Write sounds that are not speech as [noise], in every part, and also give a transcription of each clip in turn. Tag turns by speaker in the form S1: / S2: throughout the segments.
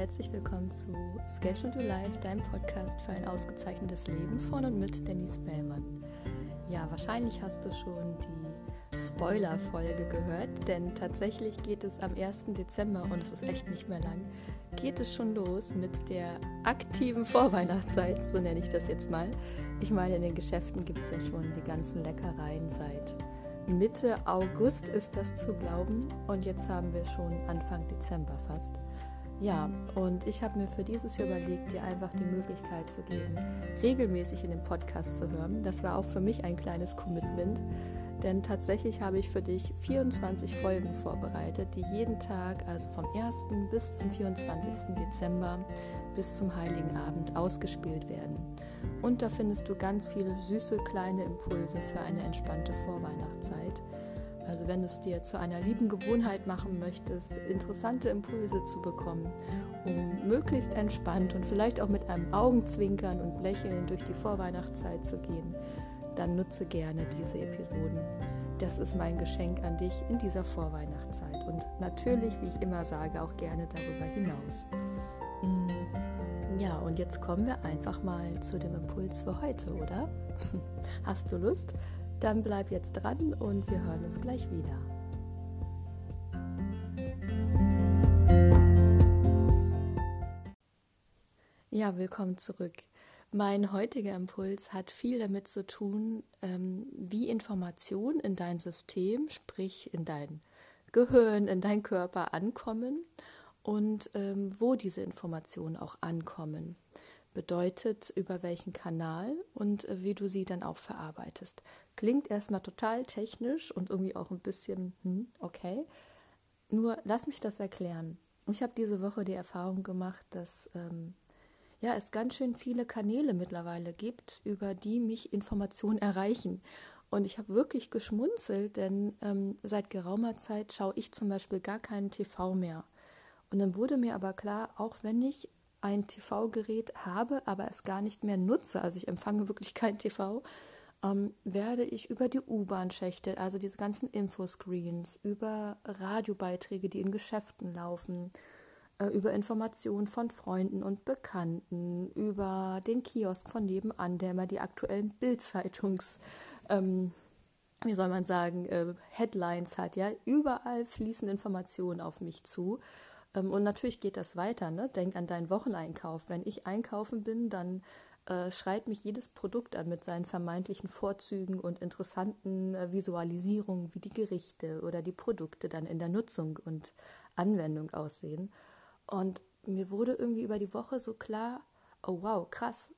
S1: herzlich willkommen zu Schedule to Life, deinem Podcast für ein ausgezeichnetes Leben von und mit Denise Bellmann. Ja, wahrscheinlich hast du schon die Spoiler-Folge gehört, denn tatsächlich geht es am 1. Dezember und es ist echt nicht mehr lang, geht es schon los mit der aktiven Vorweihnachtszeit, so nenne ich das jetzt mal. Ich meine, in den Geschäften gibt es ja schon die ganzen Leckereien seit Mitte August ist das zu glauben und jetzt haben wir schon Anfang Dezember fast. Ja, und ich habe mir für dieses Jahr überlegt, dir einfach die Möglichkeit zu geben, regelmäßig in den Podcast zu hören. Das war auch für mich ein kleines Commitment, denn tatsächlich habe ich für dich 24 Folgen vorbereitet, die jeden Tag, also vom 1. bis zum 24. Dezember bis zum Heiligen Abend ausgespielt werden. Und da findest du ganz viele süße kleine Impulse für eine entspannte Vorweihnachtszeit. Also wenn du es dir zu einer lieben Gewohnheit machen möchtest, interessante Impulse zu bekommen, um möglichst entspannt und vielleicht auch mit einem Augenzwinkern und Lächeln durch die Vorweihnachtszeit zu gehen, dann nutze gerne diese Episoden. Das ist mein Geschenk an dich in dieser Vorweihnachtszeit und natürlich, wie ich immer sage, auch gerne darüber hinaus. Ja, und jetzt kommen wir einfach mal zu dem Impuls für heute, oder? [laughs] Hast du Lust? Dann bleib jetzt dran und wir hören uns gleich wieder. Ja, willkommen zurück. Mein heutiger Impuls hat viel damit zu tun, ähm, wie Informationen in dein System, sprich in dein Gehirn, in dein Körper ankommen und ähm, wo diese Informationen auch ankommen bedeutet, über welchen Kanal und äh, wie du sie dann auch verarbeitest. Klingt erstmal total technisch und irgendwie auch ein bisschen, hm, okay. Nur lass mich das erklären. Ich habe diese Woche die Erfahrung gemacht, dass ähm, ja, es ganz schön viele Kanäle mittlerweile gibt, über die mich Informationen erreichen. Und ich habe wirklich geschmunzelt, denn ähm, seit geraumer Zeit schaue ich zum Beispiel gar keinen TV mehr. Und dann wurde mir aber klar, auch wenn ich ein TV-Gerät habe, aber es gar nicht mehr nutze, also ich empfange wirklich kein TV, ähm, werde ich über die U-Bahn-Schächte, also diese ganzen Infoscreens, über Radiobeiträge, die in Geschäften laufen, äh, über Informationen von Freunden und Bekannten, über den Kiosk von nebenan, der immer die aktuellen [laughs] Bildzeitungs, ähm, wie soll man sagen, äh, Headlines hat, ja, überall fließen Informationen auf mich zu und natürlich geht das weiter. Ne? Denk an deinen Wocheneinkauf. Wenn ich einkaufen bin, dann äh, schreit mich jedes Produkt an mit seinen vermeintlichen Vorzügen und interessanten äh, Visualisierungen, wie die Gerichte oder die Produkte dann in der Nutzung und Anwendung aussehen. Und mir wurde irgendwie über die Woche so klar, oh wow, krass.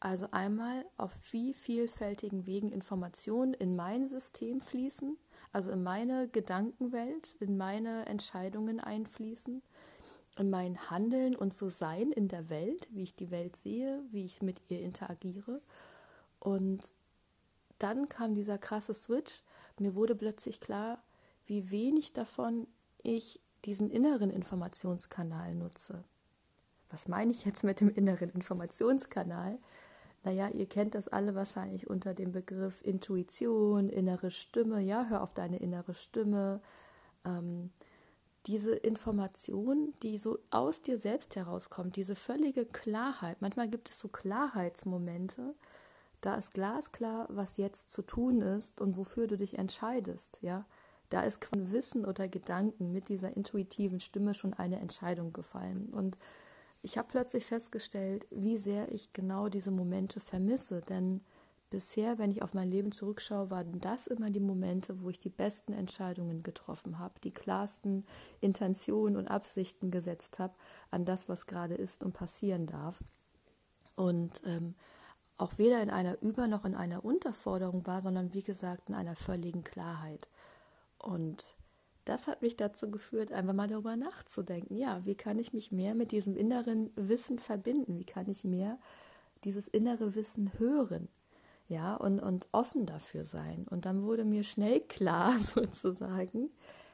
S1: Also einmal auf wie vielfältigen Wegen Informationen in mein System fließen also in meine Gedankenwelt, in meine Entscheidungen einfließen, in mein Handeln und so sein in der Welt, wie ich die Welt sehe, wie ich mit ihr interagiere. Und dann kam dieser krasse Switch. Mir wurde plötzlich klar, wie wenig davon ich diesen inneren Informationskanal nutze. Was meine ich jetzt mit dem inneren Informationskanal? Naja, ihr kennt das alle wahrscheinlich unter dem Begriff Intuition, innere Stimme. Ja, hör auf deine innere Stimme. Ähm, diese Information, die so aus dir selbst herauskommt, diese völlige Klarheit. Manchmal gibt es so Klarheitsmomente, da ist glasklar, was jetzt zu tun ist und wofür du dich entscheidest. Ja, da ist von Wissen oder Gedanken mit dieser intuitiven Stimme schon eine Entscheidung gefallen. Und ich habe plötzlich festgestellt, wie sehr ich genau diese Momente vermisse. Denn bisher, wenn ich auf mein Leben zurückschaue, waren das immer die Momente, wo ich die besten Entscheidungen getroffen habe, die klarsten Intentionen und Absichten gesetzt habe an das, was gerade ist und passieren darf. Und ähm, auch weder in einer Über- noch in einer Unterforderung war, sondern wie gesagt in einer völligen Klarheit. Und das hat mich dazu geführt, einfach mal darüber nachzudenken. Ja, wie kann ich mich mehr mit diesem inneren Wissen verbinden? Wie kann ich mehr dieses innere Wissen hören? Ja, und, und offen dafür sein. Und dann wurde mir schnell klar, [laughs] sozusagen,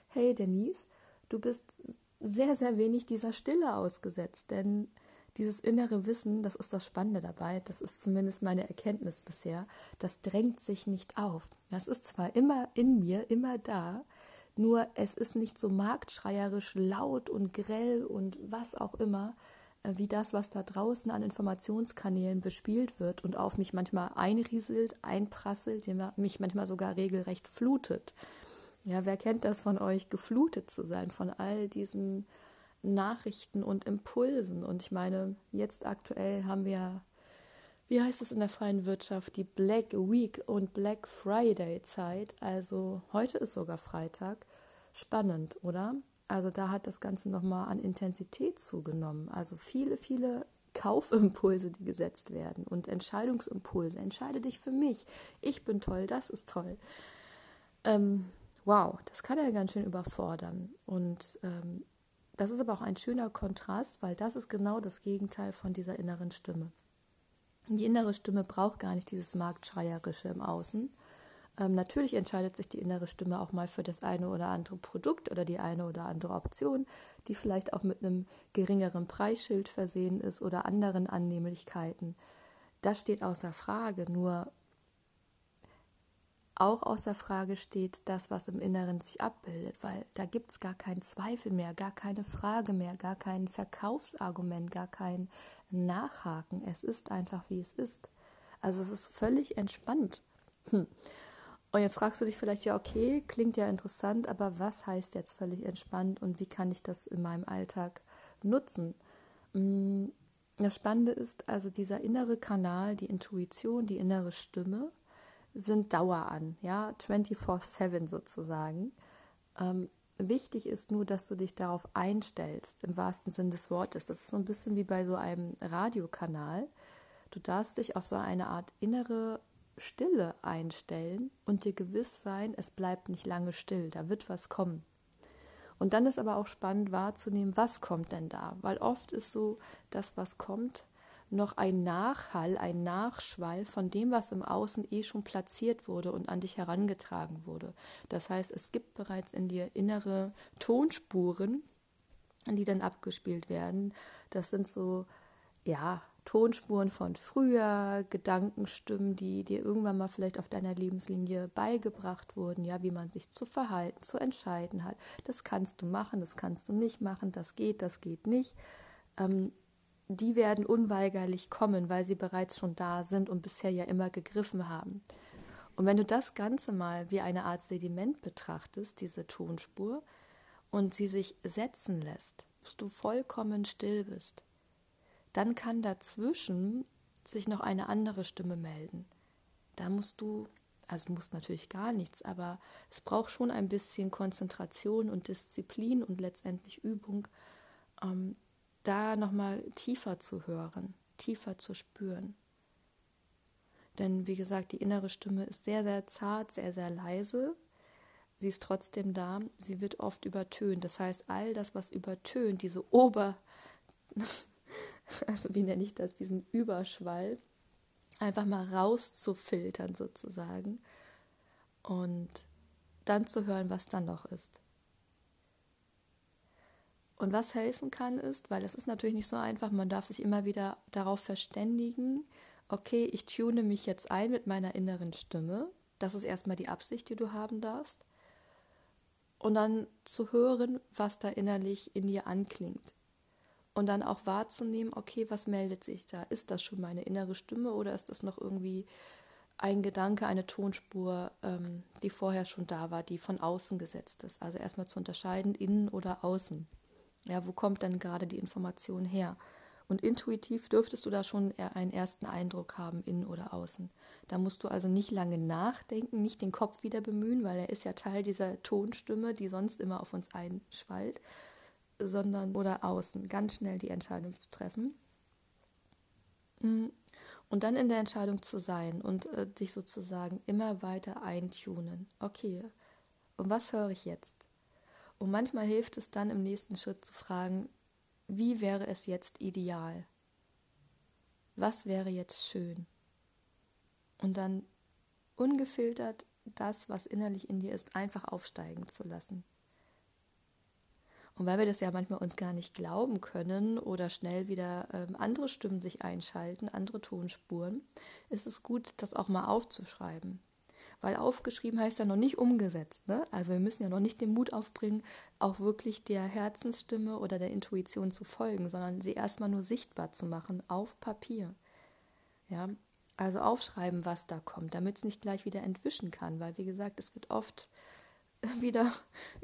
S1: hey Denise, du bist sehr, sehr wenig dieser Stille ausgesetzt, denn dieses innere Wissen, das ist das Spannende dabei, das ist zumindest meine Erkenntnis bisher, das drängt sich nicht auf. Das ist zwar immer in mir, immer da, Nur es ist nicht so marktschreierisch laut und grell und was auch immer, äh, wie das, was da draußen an Informationskanälen bespielt wird und auf mich manchmal einrieselt, einprasselt, mich manchmal sogar regelrecht flutet. Ja, wer kennt das von euch, geflutet zu sein von all diesen Nachrichten und Impulsen? Und ich meine, jetzt aktuell haben wir, wie heißt es in der freien Wirtschaft, die Black Week und Black Friday Zeit. Also heute ist sogar Freitag. Spannend, oder? Also da hat das Ganze nochmal an Intensität zugenommen. Also viele, viele Kaufimpulse, die gesetzt werden und Entscheidungsimpulse. Entscheide dich für mich. Ich bin toll, das ist toll. Ähm, wow, das kann ja ganz schön überfordern. Und ähm, das ist aber auch ein schöner Kontrast, weil das ist genau das Gegenteil von dieser inneren Stimme. Die innere Stimme braucht gar nicht dieses Marktschreierische im Außen. Ähm, natürlich entscheidet sich die innere Stimme auch mal für das eine oder andere Produkt oder die eine oder andere Option, die vielleicht auch mit einem geringeren Preisschild versehen ist oder anderen Annehmlichkeiten. Das steht außer Frage. Nur auch außer Frage steht das, was im Inneren sich abbildet, weil da gibt es gar keinen Zweifel mehr, gar keine Frage mehr, gar kein Verkaufsargument, gar kein Nachhaken. Es ist einfach, wie es ist. Also es ist völlig entspannt. Hm. Und jetzt fragst du dich vielleicht, ja, okay, klingt ja interessant, aber was heißt jetzt völlig entspannt und wie kann ich das in meinem Alltag nutzen? Hm, das Spannende ist also dieser innere Kanal, die Intuition, die innere Stimme, sind Dauer an, ja, 24-7 sozusagen. Ähm, wichtig ist nur, dass du dich darauf einstellst, im wahrsten Sinn des Wortes. Das ist so ein bisschen wie bei so einem Radiokanal. Du darfst dich auf so eine Art innere Stille einstellen und dir gewiss sein, es bleibt nicht lange still, da wird was kommen. Und dann ist aber auch spannend wahrzunehmen, was kommt denn da? Weil oft ist so, das, was kommt, noch ein Nachhall, ein Nachschwall von dem, was im Außen eh schon platziert wurde und an dich herangetragen wurde. Das heißt, es gibt bereits in dir innere Tonspuren, die dann abgespielt werden. Das sind so, ja, Tonspuren von früher, Gedankenstimmen, die dir irgendwann mal vielleicht auf deiner Lebenslinie beigebracht wurden, ja, wie man sich zu verhalten, zu entscheiden hat. Das kannst du machen, das kannst du nicht machen, das geht, das geht nicht. Ähm, die werden unweigerlich kommen, weil sie bereits schon da sind und bisher ja immer gegriffen haben. Und wenn du das Ganze mal wie eine Art Sediment betrachtest, diese Tonspur, und sie sich setzen lässt, bis du vollkommen still bist, dann kann dazwischen sich noch eine andere Stimme melden. Da musst du, also musst natürlich gar nichts, aber es braucht schon ein bisschen Konzentration und Disziplin und letztendlich Übung, ähm, da nochmal tiefer zu hören, tiefer zu spüren. Denn wie gesagt, die innere Stimme ist sehr, sehr zart, sehr, sehr leise. Sie ist trotzdem da. Sie wird oft übertönt. Das heißt, all das, was übertönt, diese Ober, [laughs] also wie nenne ich das, diesen Überschwall, einfach mal rauszufiltern sozusagen und dann zu hören, was dann noch ist. Und was helfen kann ist, weil das ist natürlich nicht so einfach, man darf sich immer wieder darauf verständigen, okay, ich tune mich jetzt ein mit meiner inneren Stimme. Das ist erstmal die Absicht, die du haben darfst. Und dann zu hören, was da innerlich in dir anklingt. Und dann auch wahrzunehmen, okay, was meldet sich da? Ist das schon meine innere Stimme oder ist das noch irgendwie ein Gedanke, eine Tonspur, ähm, die vorher schon da war, die von außen gesetzt ist? Also erstmal zu unterscheiden, innen oder außen. Ja, wo kommt denn gerade die Information her? Und intuitiv dürftest du da schon einen ersten Eindruck haben, innen oder außen. Da musst du also nicht lange nachdenken, nicht den Kopf wieder bemühen, weil er ist ja Teil dieser Tonstimme, die sonst immer auf uns einschwallt, sondern oder außen ganz schnell die Entscheidung zu treffen. Mm. Und dann in der Entscheidung zu sein und äh, sich sozusagen immer weiter eintunen. Okay, und was höre ich jetzt? Und manchmal hilft es dann im nächsten Schritt zu fragen, wie wäre es jetzt ideal? Was wäre jetzt schön? Und dann ungefiltert das, was innerlich in dir ist, einfach aufsteigen zu lassen. Und weil wir das ja manchmal uns gar nicht glauben können oder schnell wieder ähm, andere Stimmen sich einschalten, andere Tonspuren, ist es gut, das auch mal aufzuschreiben. Weil aufgeschrieben heißt ja noch nicht umgesetzt. Ne? Also wir müssen ja noch nicht den Mut aufbringen, auch wirklich der Herzensstimme oder der Intuition zu folgen, sondern sie erstmal nur sichtbar zu machen auf Papier. Ja, also aufschreiben, was da kommt, damit es nicht gleich wieder entwischen kann, weil wie gesagt, es wird oft [laughs] wieder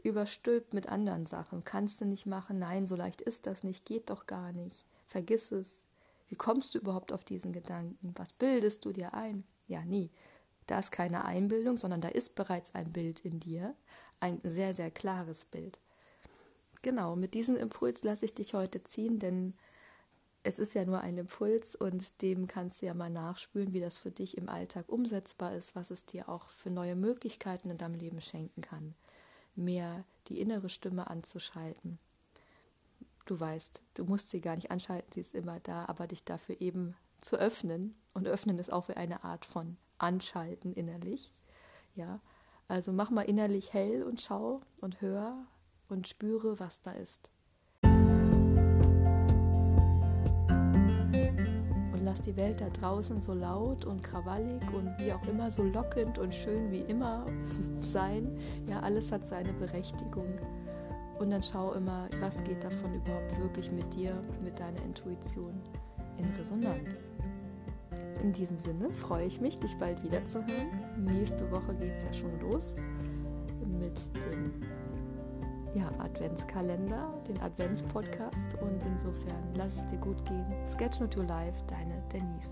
S1: überstülpt mit anderen Sachen. Kannst du nicht machen, nein, so leicht ist das nicht, geht doch gar nicht, vergiss es. Wie kommst du überhaupt auf diesen Gedanken? Was bildest du dir ein? Ja, nie. Da ist keine Einbildung, sondern da ist bereits ein Bild in dir, ein sehr, sehr klares Bild. Genau, mit diesem Impuls lasse ich dich heute ziehen, denn es ist ja nur ein Impuls und dem kannst du ja mal nachspüren, wie das für dich im Alltag umsetzbar ist, was es dir auch für neue Möglichkeiten in deinem Leben schenken kann. Mehr die innere Stimme anzuschalten. Du weißt, du musst sie gar nicht anschalten, sie ist immer da, aber dich dafür eben zu öffnen. Und öffnen ist auch wie eine Art von Anschalten innerlich. Ja, also mach mal innerlich hell und schau und hör und spüre, was da ist. lass die Welt da draußen so laut und krawallig und wie auch immer so lockend und schön wie immer [laughs] sein. Ja, alles hat seine Berechtigung. Und dann schau immer, was geht davon überhaupt wirklich mit dir, mit deiner Intuition in Resonanz. In diesem Sinne freue ich mich, dich bald wiederzuhören. Nächste Woche geht es ja schon los mit dem ja, Adventskalender, den Adventspodcast und insofern lass es dir gut gehen. Sketch Not Your Life, deine Denise.